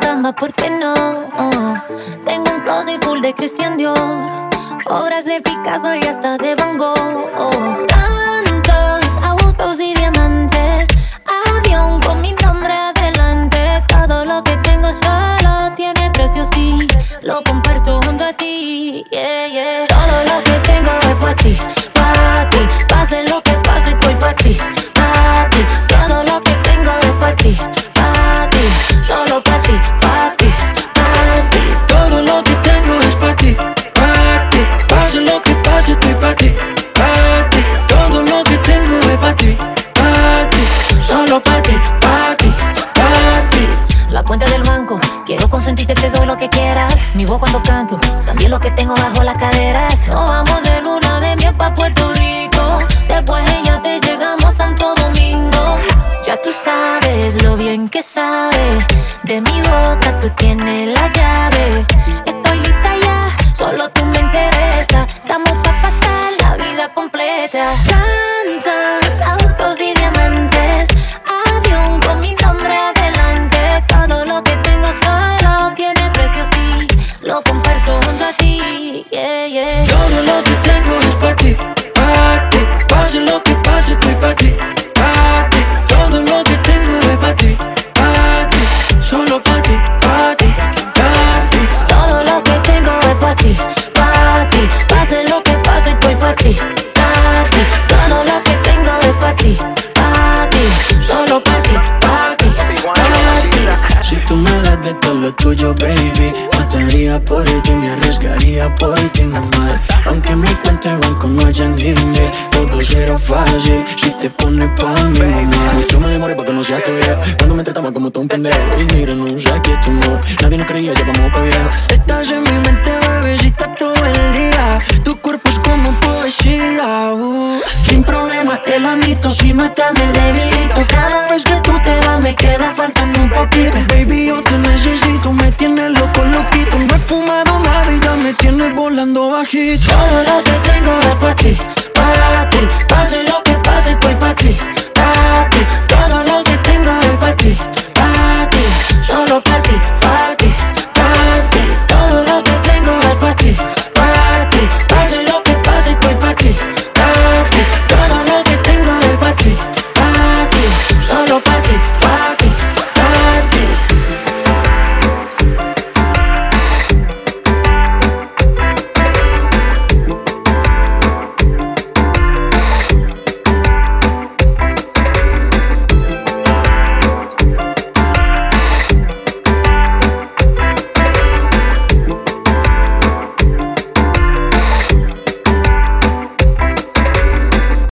llama, ¿por qué no? tengo un closet full de Christian Dior, obras de Picasso y hasta de Van Gogh. tantos autos y diamantes, avión con mi nombre adelante. Todo lo que tengo solo tiene precio, sí. Lo comparto junto a ti, yeah, yeah. Todo lo que tengo es para ti, para ti. Pase lo que para ti. Solo para ti, para ti, para ti. La cuenta del banco, quiero consentirte, te doy lo que quieras. Mi voz cuando canto, también lo que tengo bajo las caderas. Nos vamos de luna de miel pa' Puerto Rico. Después ella te llegamos a Santo Domingo. Ya tú sabes lo bien que sabe. De mi boca tú tienes la llave. Estoy lista ya, solo tú me interesa. Estamos pa' pasar la vida completa. Todo lo que tengo es para ti, para ti. Pase lo que pase, estoy para ti, para ti. Todo lo que tengo es para ti, para ti. Solo para ti, para ti, para ti. Todo lo que tengo es para ti, para ti. Pase lo que pase, estoy para ti, para ti. Todo lo que tengo es para ti, para ti. Solo para ti, para ti, para ti. Si tú me das de todo lo tuyo, baby Mataría por ti, me arriesgaría por ti, mamá Aunque mi cuenta de banco no haya límite Todo será fácil si te pones pa' mí, mamá Mucho me demoré pa' que no tuya Cuando me trataba como todo un pendejo. Y mira, no sé que tú no. Nadie nos creía, ya vamos pa' viejo Estás en te lo admito, si no estás me debilito Cada vez que tú te vas me queda faltando un poquito. Baby, yo te necesito, me tienes loco, loquito. No he fumado nada y ya me tienes volando bajito. Todo lo que tengo es para ti, para ti. Pase lo que pase, estoy para ti, para ti. Todo lo que tengo es para ti.